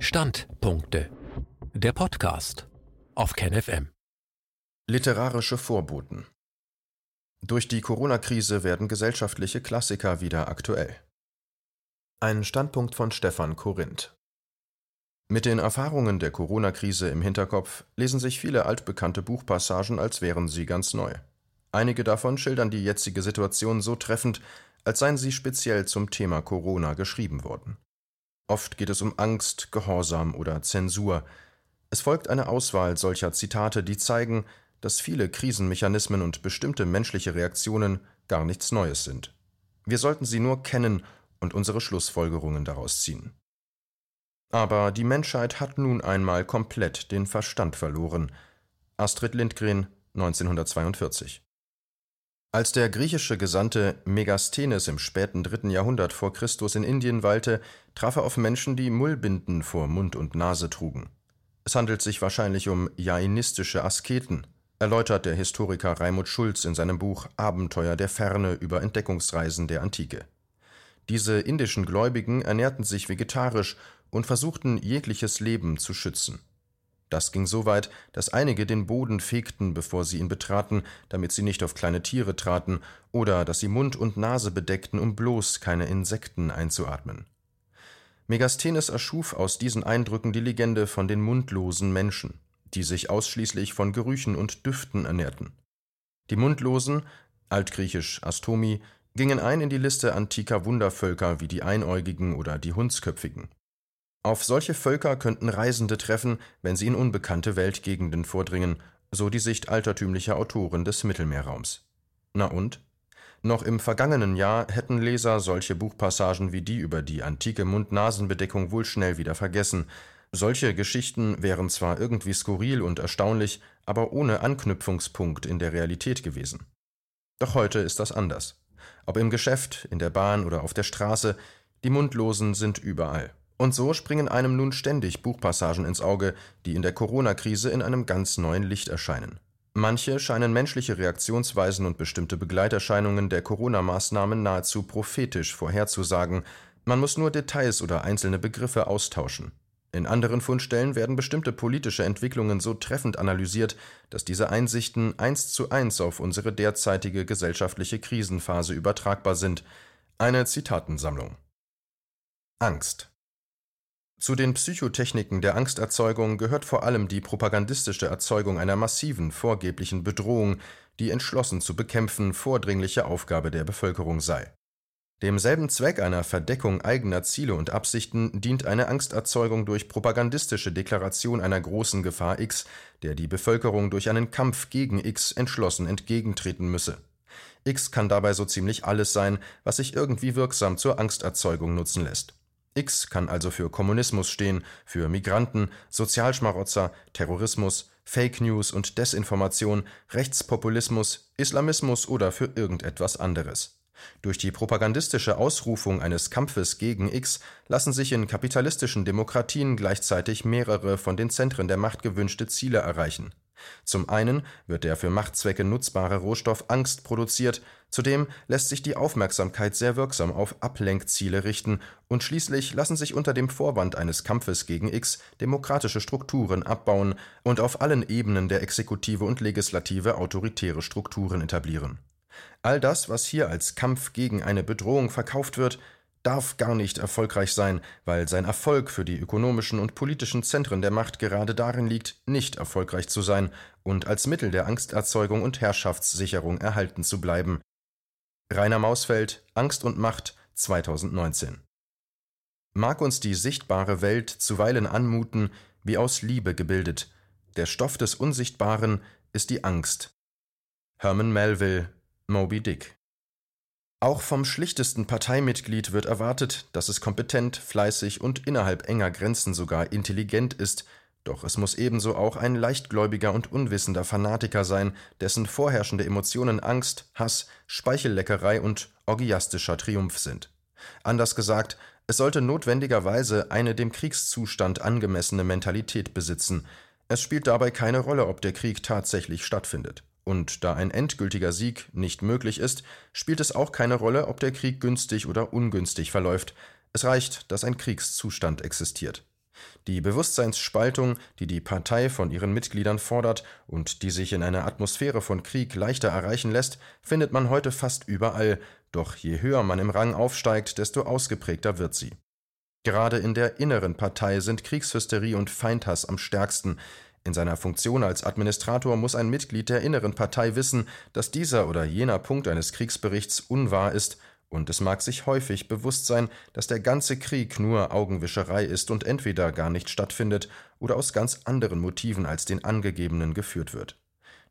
Standpunkte. Der Podcast auf KenFM. Literarische Vorboten. Durch die Corona-Krise werden gesellschaftliche Klassiker wieder aktuell. Ein Standpunkt von Stefan Korinth. Mit den Erfahrungen der Corona-Krise im Hinterkopf lesen sich viele altbekannte Buchpassagen, als wären sie ganz neu. Einige davon schildern die jetzige Situation so treffend, als seien sie speziell zum Thema Corona geschrieben worden. Oft geht es um Angst, Gehorsam oder Zensur. Es folgt eine Auswahl solcher Zitate, die zeigen, dass viele Krisenmechanismen und bestimmte menschliche Reaktionen gar nichts Neues sind. Wir sollten sie nur kennen und unsere Schlussfolgerungen daraus ziehen. Aber die Menschheit hat nun einmal komplett den Verstand verloren. Astrid Lindgren 1942 als der griechische Gesandte Megasthenes im späten dritten Jahrhundert vor Christus in Indien weilte, traf er auf Menschen, die Mullbinden vor Mund und Nase trugen. Es handelt sich wahrscheinlich um jainistische Asketen, erläutert der Historiker Raimund Schulz in seinem Buch Abenteuer der Ferne über Entdeckungsreisen der Antike. Diese indischen Gläubigen ernährten sich vegetarisch und versuchten jegliches Leben zu schützen. Das ging so weit, dass einige den Boden fegten, bevor sie ihn betraten, damit sie nicht auf kleine Tiere traten, oder dass sie Mund und Nase bedeckten, um bloß keine Insekten einzuatmen. Megasthenes erschuf aus diesen Eindrücken die Legende von den mundlosen Menschen, die sich ausschließlich von Gerüchen und Düften ernährten. Die Mundlosen, altgriechisch Astomi, gingen ein in die Liste antiker Wundervölker wie die Einäugigen oder die Hundsköpfigen. Auf solche Völker könnten Reisende treffen, wenn sie in unbekannte Weltgegenden vordringen, so die Sicht altertümlicher Autoren des Mittelmeerraums. Na und? Noch im vergangenen Jahr hätten Leser solche Buchpassagen wie die über die antike Mund-Nasen-Bedeckung wohl schnell wieder vergessen. Solche Geschichten wären zwar irgendwie skurril und erstaunlich, aber ohne Anknüpfungspunkt in der Realität gewesen. Doch heute ist das anders. Ob im Geschäft, in der Bahn oder auf der Straße, die Mundlosen sind überall. Und so springen einem nun ständig Buchpassagen ins Auge, die in der Corona-Krise in einem ganz neuen Licht erscheinen. Manche scheinen menschliche Reaktionsweisen und bestimmte Begleiterscheinungen der Corona-Maßnahmen nahezu prophetisch vorherzusagen, man muss nur Details oder einzelne Begriffe austauschen. In anderen Fundstellen werden bestimmte politische Entwicklungen so treffend analysiert, dass diese Einsichten eins zu eins auf unsere derzeitige gesellschaftliche Krisenphase übertragbar sind. Eine Zitatensammlung. Angst. Zu den Psychotechniken der Angsterzeugung gehört vor allem die propagandistische Erzeugung einer massiven, vorgeblichen Bedrohung, die entschlossen zu bekämpfen vordringliche Aufgabe der Bevölkerung sei. Demselben Zweck einer Verdeckung eigener Ziele und Absichten dient eine Angsterzeugung durch propagandistische Deklaration einer großen Gefahr X, der die Bevölkerung durch einen Kampf gegen X entschlossen entgegentreten müsse. X kann dabei so ziemlich alles sein, was sich irgendwie wirksam zur Angsterzeugung nutzen lässt. X kann also für Kommunismus stehen, für Migranten, Sozialschmarotzer, Terrorismus, Fake News und Desinformation, Rechtspopulismus, Islamismus oder für irgendetwas anderes. Durch die propagandistische Ausrufung eines Kampfes gegen X lassen sich in kapitalistischen Demokratien gleichzeitig mehrere von den Zentren der Macht gewünschte Ziele erreichen zum einen wird der für Machtzwecke nutzbare Rohstoff Angst produziert, zudem lässt sich die Aufmerksamkeit sehr wirksam auf Ablenkziele richten, und schließlich lassen sich unter dem Vorwand eines Kampfes gegen X demokratische Strukturen abbauen und auf allen Ebenen der Exekutive und Legislative autoritäre Strukturen etablieren. All das, was hier als Kampf gegen eine Bedrohung verkauft wird, darf gar nicht erfolgreich sein, weil sein Erfolg für die ökonomischen und politischen Zentren der Macht gerade darin liegt, nicht erfolgreich zu sein und als Mittel der Angsterzeugung und Herrschaftssicherung erhalten zu bleiben. Rainer Mausfeld Angst und Macht 2019 Mag uns die sichtbare Welt zuweilen anmuten, wie aus Liebe gebildet, der Stoff des Unsichtbaren ist die Angst. Herman Melville Moby Dick auch vom schlichtesten Parteimitglied wird erwartet, dass es kompetent, fleißig und innerhalb enger Grenzen sogar intelligent ist, doch es muss ebenso auch ein leichtgläubiger und unwissender Fanatiker sein, dessen vorherrschende Emotionen Angst, Hass, Speichelleckerei und orgiastischer Triumph sind. Anders gesagt, es sollte notwendigerweise eine dem Kriegszustand angemessene Mentalität besitzen. Es spielt dabei keine Rolle, ob der Krieg tatsächlich stattfindet. Und da ein endgültiger Sieg nicht möglich ist, spielt es auch keine Rolle, ob der Krieg günstig oder ungünstig verläuft. Es reicht, dass ein Kriegszustand existiert. Die Bewusstseinsspaltung, die die Partei von ihren Mitgliedern fordert und die sich in einer Atmosphäre von Krieg leichter erreichen lässt, findet man heute fast überall, doch je höher man im Rang aufsteigt, desto ausgeprägter wird sie. Gerade in der inneren Partei sind Kriegshysterie und Feindhass am stärksten. In seiner Funktion als Administrator muss ein Mitglied der inneren Partei wissen, dass dieser oder jener Punkt eines Kriegsberichts unwahr ist und es mag sich häufig bewusst sein, dass der ganze Krieg nur Augenwischerei ist und entweder gar nicht stattfindet oder aus ganz anderen Motiven als den angegebenen geführt wird.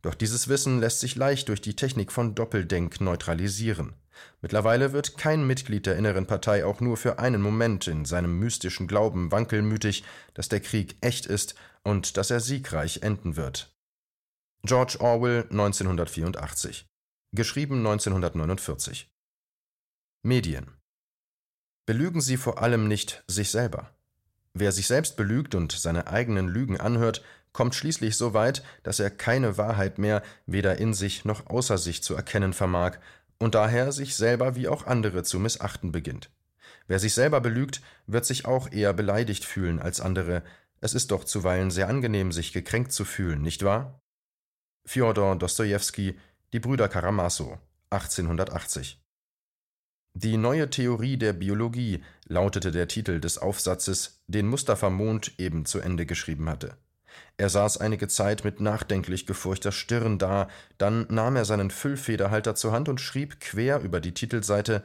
Doch dieses Wissen lässt sich leicht durch die Technik von Doppeldenk neutralisieren. Mittlerweile wird kein Mitglied der inneren Partei auch nur für einen Moment in seinem mystischen Glauben wankelmütig, dass der Krieg echt ist und dass er siegreich enden wird. George Orwell 1984 Geschrieben 1949 Medien. Belügen Sie vor allem nicht sich selber. Wer sich selbst belügt und seine eigenen Lügen anhört, kommt schließlich so weit, dass er keine Wahrheit mehr weder in sich noch außer sich zu erkennen vermag und daher sich selber wie auch andere zu missachten beginnt. Wer sich selber belügt, wird sich auch eher beleidigt fühlen als andere. Es ist doch zuweilen sehr angenehm, sich gekränkt zu fühlen, nicht wahr? Fjodor Dostojewski, Die Brüder Karamasow, 1880 die neue Theorie der Biologie lautete der Titel des Aufsatzes, den Mustafa Mond eben zu Ende geschrieben hatte. Er saß einige Zeit mit nachdenklich gefurchter Stirn da, dann nahm er seinen Füllfederhalter zur Hand und schrieb quer über die Titelseite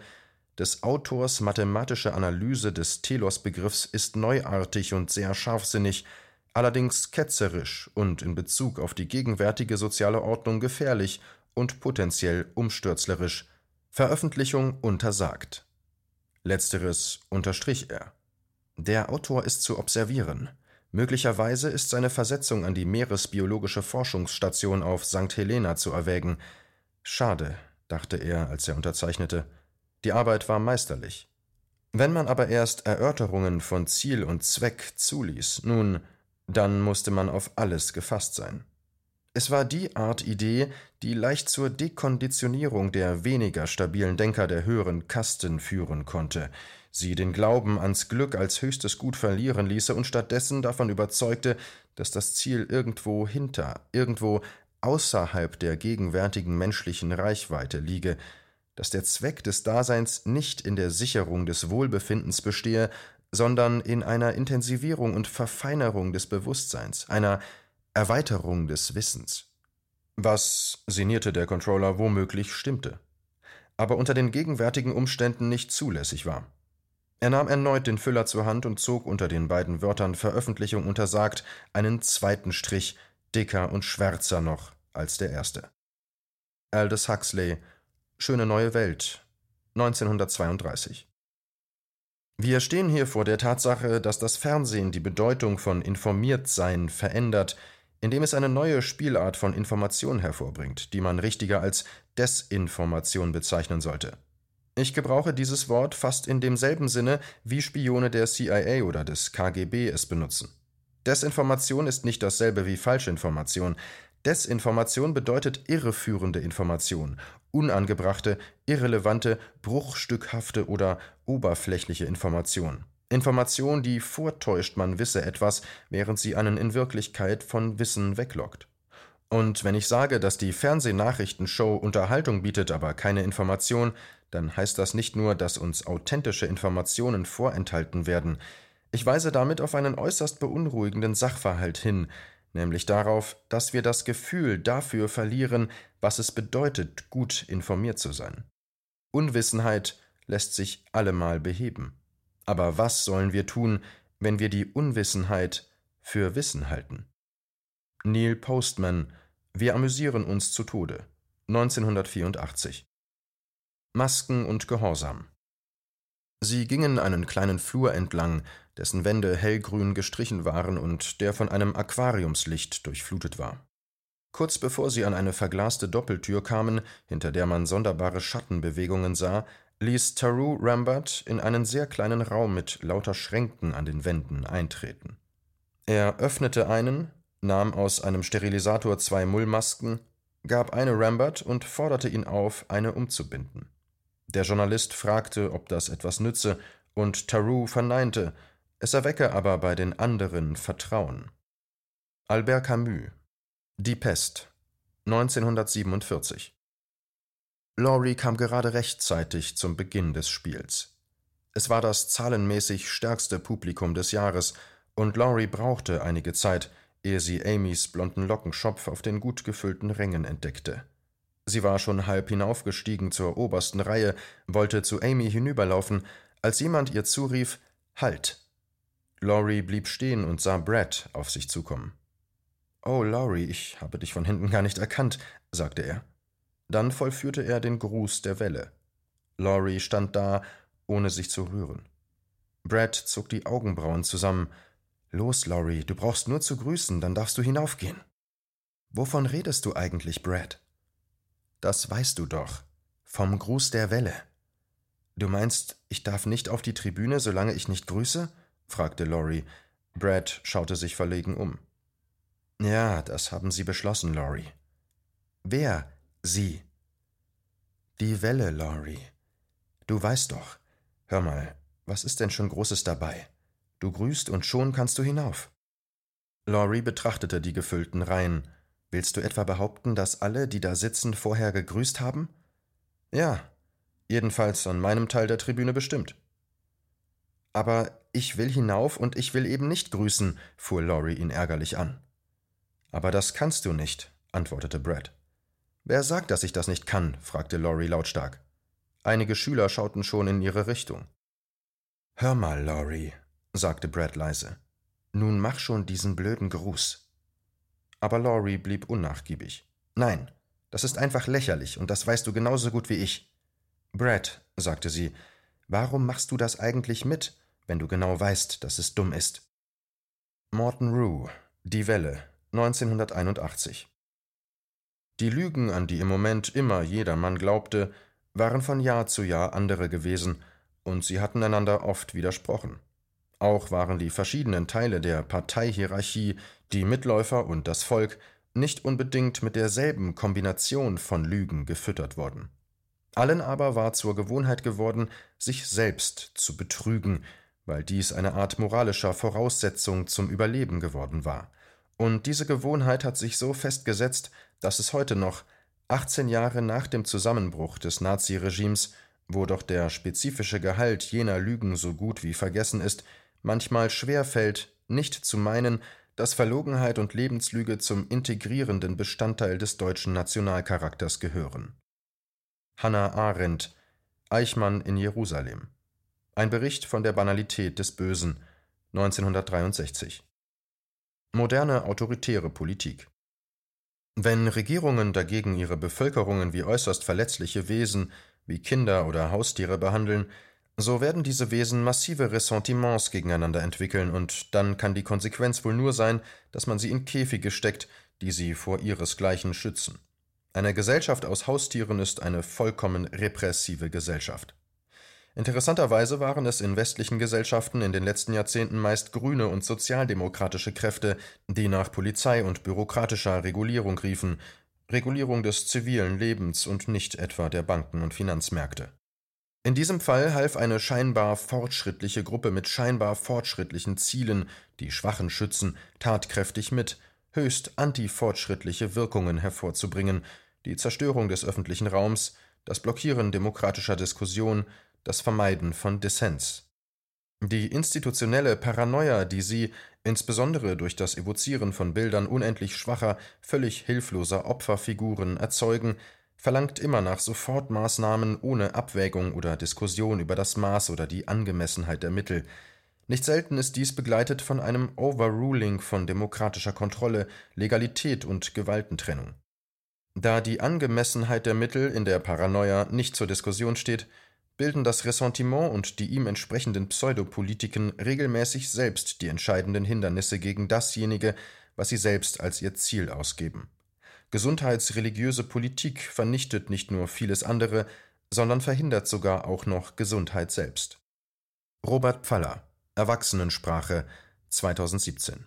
Des Autors mathematische Analyse des Telos-Begriffs ist neuartig und sehr scharfsinnig, allerdings ketzerisch und in Bezug auf die gegenwärtige soziale Ordnung gefährlich und potenziell umstürzlerisch. Veröffentlichung untersagt. Letzteres unterstrich er. Der Autor ist zu observieren. Möglicherweise ist seine Versetzung an die Meeresbiologische Forschungsstation auf St. Helena zu erwägen. Schade, dachte er, als er unterzeichnete. Die Arbeit war meisterlich. Wenn man aber erst Erörterungen von Ziel und Zweck zuließ, nun, dann musste man auf alles gefasst sein. Es war die Art Idee, die leicht zur Dekonditionierung der weniger stabilen Denker der höheren Kasten führen konnte, sie den Glauben ans Glück als höchstes Gut verlieren ließe und stattdessen davon überzeugte, dass das Ziel irgendwo hinter, irgendwo außerhalb der gegenwärtigen menschlichen Reichweite liege, dass der Zweck des Daseins nicht in der Sicherung des Wohlbefindens bestehe, sondern in einer Intensivierung und Verfeinerung des Bewusstseins, einer Erweiterung des Wissens. Was, sinnierte der Controller, womöglich stimmte, aber unter den gegenwärtigen Umständen nicht zulässig war. Er nahm erneut den Füller zur Hand und zog unter den beiden Wörtern Veröffentlichung untersagt einen zweiten Strich, dicker und schwärzer noch als der erste. Aldous Huxley, Schöne neue Welt, 1932. Wir stehen hier vor der Tatsache, dass das Fernsehen die Bedeutung von Informiertsein verändert, indem es eine neue Spielart von Information hervorbringt, die man richtiger als Desinformation bezeichnen sollte. Ich gebrauche dieses Wort fast in demselben Sinne, wie Spione der CIA oder des KGB es benutzen. Desinformation ist nicht dasselbe wie Falschinformation. Desinformation bedeutet irreführende Information, unangebrachte, irrelevante, bruchstückhafte oder oberflächliche Information. Information, die vortäuscht, man wisse etwas, während sie einen in Wirklichkeit von Wissen weglockt. Und wenn ich sage, dass die Fernsehnachrichtenshow Unterhaltung bietet, aber keine Information, dann heißt das nicht nur, dass uns authentische Informationen vorenthalten werden. Ich weise damit auf einen äußerst beunruhigenden Sachverhalt hin, nämlich darauf, dass wir das Gefühl dafür verlieren, was es bedeutet, gut informiert zu sein. Unwissenheit lässt sich allemal beheben. Aber was sollen wir tun, wenn wir die Unwissenheit für Wissen halten? Neil Postman Wir amüsieren uns zu Tode 1984 Masken und Gehorsam Sie gingen einen kleinen Flur entlang, dessen Wände hellgrün gestrichen waren und der von einem Aquariumslicht durchflutet war. Kurz bevor sie an eine verglaste Doppeltür kamen, hinter der man sonderbare Schattenbewegungen sah, ließ Taru Rambert in einen sehr kleinen Raum mit lauter Schränken an den Wänden eintreten. Er öffnete einen, nahm aus einem Sterilisator zwei Mullmasken, gab eine Rambert und forderte ihn auf, eine umzubinden. Der Journalist fragte, ob das etwas nütze, und Taru verneinte. Es erwecke aber bei den anderen Vertrauen. Albert Camus Die Pest 1947 Laurie kam gerade rechtzeitig zum Beginn des Spiels. Es war das zahlenmäßig stärkste Publikum des Jahres, und Laurie brauchte einige Zeit, ehe sie Amys blonden Lockenschopf auf den gut gefüllten Rängen entdeckte. Sie war schon halb hinaufgestiegen zur obersten Reihe, wollte zu Amy hinüberlaufen, als jemand ihr zurief Halt. Laurie blieb stehen und sah Brad auf sich zukommen. Oh, Laurie, ich habe dich von hinten gar nicht erkannt, sagte er. Dann vollführte er den Gruß der Welle. Laurie stand da, ohne sich zu rühren. Brad zog die Augenbrauen zusammen. Los, Laurie, du brauchst nur zu grüßen, dann darfst du hinaufgehen. Wovon redest du eigentlich, Brad? Das weißt du doch. Vom Gruß der Welle. Du meinst, ich darf nicht auf die Tribüne, solange ich nicht grüße? fragte Laurie. Brad schaute sich verlegen um. Ja, das haben Sie beschlossen, Laurie. Wer? Sie. Die Welle, Laurie. Du weißt doch. Hör mal, was ist denn schon Großes dabei? Du grüßt und schon kannst du hinauf. Laurie betrachtete die gefüllten Reihen. Willst du etwa behaupten, dass alle, die da sitzen, vorher gegrüßt haben? Ja, jedenfalls an meinem Teil der Tribüne bestimmt. Aber ich will hinauf und ich will eben nicht grüßen, fuhr Laurie ihn ärgerlich an. Aber das kannst du nicht, antwortete Brad. Wer sagt, dass ich das nicht kann? fragte Laurie lautstark. Einige Schüler schauten schon in ihre Richtung. Hör mal, Laurie, sagte Brad leise. Nun mach schon diesen blöden Gruß. Aber Laurie blieb unnachgiebig. Nein, das ist einfach lächerlich, und das weißt du genauso gut wie ich. Brad, sagte sie, warum machst du das eigentlich mit, wenn du genau weißt, dass es dumm ist? Morton Rue, Die Welle, 1981 Die Lügen, an die im Moment immer jedermann glaubte, waren von Jahr zu Jahr andere gewesen, und sie hatten einander oft widersprochen. Auch waren die verschiedenen Teile der Parteihierarchie, die Mitläufer und das Volk, nicht unbedingt mit derselben Kombination von Lügen gefüttert worden. Allen aber war zur Gewohnheit geworden, sich selbst zu betrügen, weil dies eine Art moralischer Voraussetzung zum Überleben geworden war – und diese Gewohnheit hat sich so festgesetzt, dass es heute noch, 18 Jahre nach dem Zusammenbruch des Naziregimes, wo doch der spezifische Gehalt jener Lügen so gut wie vergessen ist, manchmal schwer fällt, nicht zu meinen, dass Verlogenheit und Lebenslüge zum integrierenden Bestandteil des deutschen Nationalcharakters gehören. Hannah Arendt Eichmann in Jerusalem. Ein Bericht von der Banalität des Bösen 1963 Moderne autoritäre Politik. Wenn Regierungen dagegen ihre Bevölkerungen wie äußerst verletzliche Wesen, wie Kinder oder Haustiere behandeln, so werden diese Wesen massive Ressentiments gegeneinander entwickeln, und dann kann die Konsequenz wohl nur sein, dass man sie in Käfige steckt, die sie vor ihresgleichen schützen. Eine Gesellschaft aus Haustieren ist eine vollkommen repressive Gesellschaft. Interessanterweise waren es in westlichen Gesellschaften in den letzten Jahrzehnten meist grüne und sozialdemokratische Kräfte, die nach Polizei und bürokratischer Regulierung riefen, Regulierung des zivilen Lebens und nicht etwa der Banken und Finanzmärkte. In diesem Fall half eine scheinbar fortschrittliche Gruppe mit scheinbar fortschrittlichen Zielen, die Schwachen schützen, tatkräftig mit, höchst antifortschrittliche Wirkungen hervorzubringen, die Zerstörung des öffentlichen Raums, das Blockieren demokratischer Diskussion, das Vermeiden von Dissens. Die institutionelle Paranoia, die sie, insbesondere durch das Evozieren von Bildern unendlich schwacher, völlig hilfloser Opferfiguren erzeugen, verlangt immer nach Sofortmaßnahmen ohne Abwägung oder Diskussion über das Maß oder die Angemessenheit der Mittel. Nicht selten ist dies begleitet von einem Overruling von demokratischer Kontrolle, Legalität und Gewaltentrennung. Da die Angemessenheit der Mittel in der Paranoia nicht zur Diskussion steht, bilden das Ressentiment und die ihm entsprechenden Pseudopolitiken regelmäßig selbst die entscheidenden Hindernisse gegen dasjenige, was sie selbst als ihr Ziel ausgeben. Gesundheitsreligiöse Politik vernichtet nicht nur vieles andere, sondern verhindert sogar auch noch Gesundheit selbst. Robert Pfaller Erwachsenensprache 2017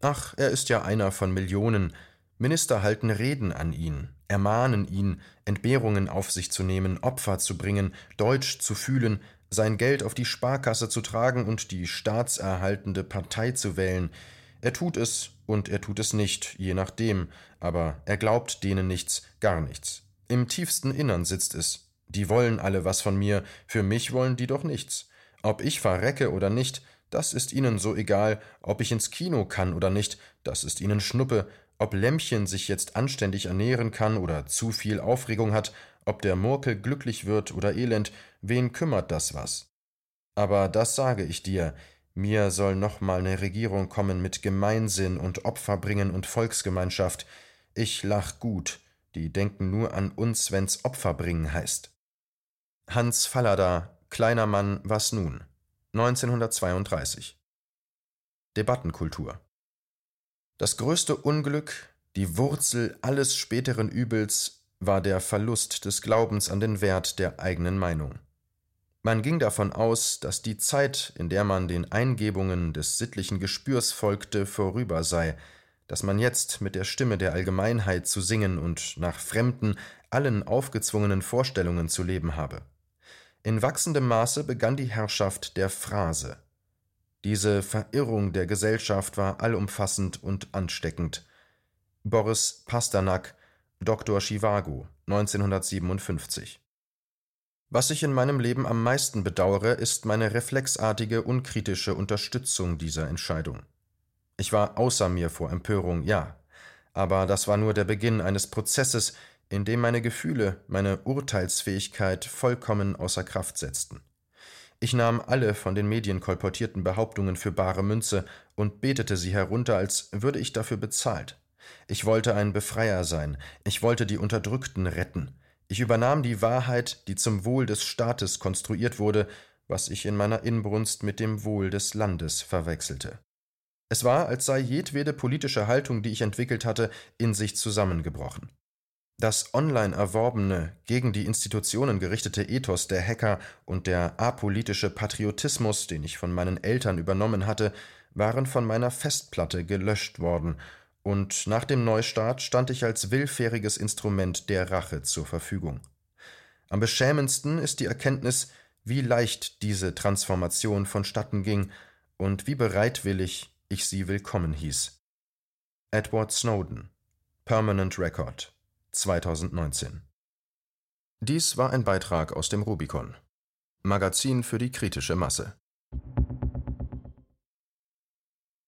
Ach, er ist ja einer von Millionen, Minister halten Reden an ihn, ermahnen ihn, Entbehrungen auf sich zu nehmen, Opfer zu bringen, Deutsch zu fühlen, sein Geld auf die Sparkasse zu tragen und die staatserhaltende Partei zu wählen. Er tut es und er tut es nicht, je nachdem, aber er glaubt denen nichts, gar nichts. Im tiefsten Innern sitzt es. Die wollen alle was von mir, für mich wollen die doch nichts. Ob ich verrecke oder nicht, das ist ihnen so egal, ob ich ins Kino kann oder nicht, das ist ihnen Schnuppe, ob Lämmchen sich jetzt anständig ernähren kann oder zu viel Aufregung hat, ob der Murkel glücklich wird oder elend, wen kümmert das was? Aber das sage ich dir, mir soll noch mal ne Regierung kommen mit Gemeinsinn und Opferbringen und Volksgemeinschaft. Ich lach gut, die denken nur an uns, wenn's Opferbringen heißt. Hans Fallada, Kleiner Mann, was nun? 1932 Debattenkultur Das größte Unglück, die Wurzel alles späteren Übels war der Verlust des Glaubens an den Wert der eigenen Meinung. Man ging davon aus, dass die Zeit, in der man den Eingebungen des sittlichen Gespürs folgte, vorüber sei, dass man jetzt mit der Stimme der Allgemeinheit zu singen und nach fremden, allen aufgezwungenen Vorstellungen zu leben habe. In wachsendem Maße begann die Herrschaft der Phrase. Diese Verirrung der Gesellschaft war allumfassend und ansteckend. Boris Pasternak Dr. Chivago, 1957 Was ich in meinem Leben am meisten bedauere, ist meine reflexartige, unkritische Unterstützung dieser Entscheidung. Ich war außer mir vor Empörung, ja, aber das war nur der Beginn eines Prozesses, in dem meine Gefühle, meine Urteilsfähigkeit vollkommen außer Kraft setzten. Ich nahm alle von den Medien kolportierten Behauptungen für bare Münze und betete sie herunter, als würde ich dafür bezahlt. Ich wollte ein Befreier sein, ich wollte die Unterdrückten retten. Ich übernahm die Wahrheit, die zum Wohl des Staates konstruiert wurde, was ich in meiner Inbrunst mit dem Wohl des Landes verwechselte. Es war, als sei jedwede politische Haltung, die ich entwickelt hatte, in sich zusammengebrochen. Das online erworbene, gegen die Institutionen gerichtete Ethos der Hacker und der apolitische Patriotismus, den ich von meinen Eltern übernommen hatte, waren von meiner Festplatte gelöscht worden und nach dem Neustart stand ich als willfähriges Instrument der Rache zur Verfügung. Am beschämendsten ist die Erkenntnis, wie leicht diese Transformation vonstatten ging und wie bereitwillig ich sie willkommen hieß. Edward Snowden Permanent Record 2019 Dies war ein Beitrag aus dem Rubicon Magazin für die kritische Masse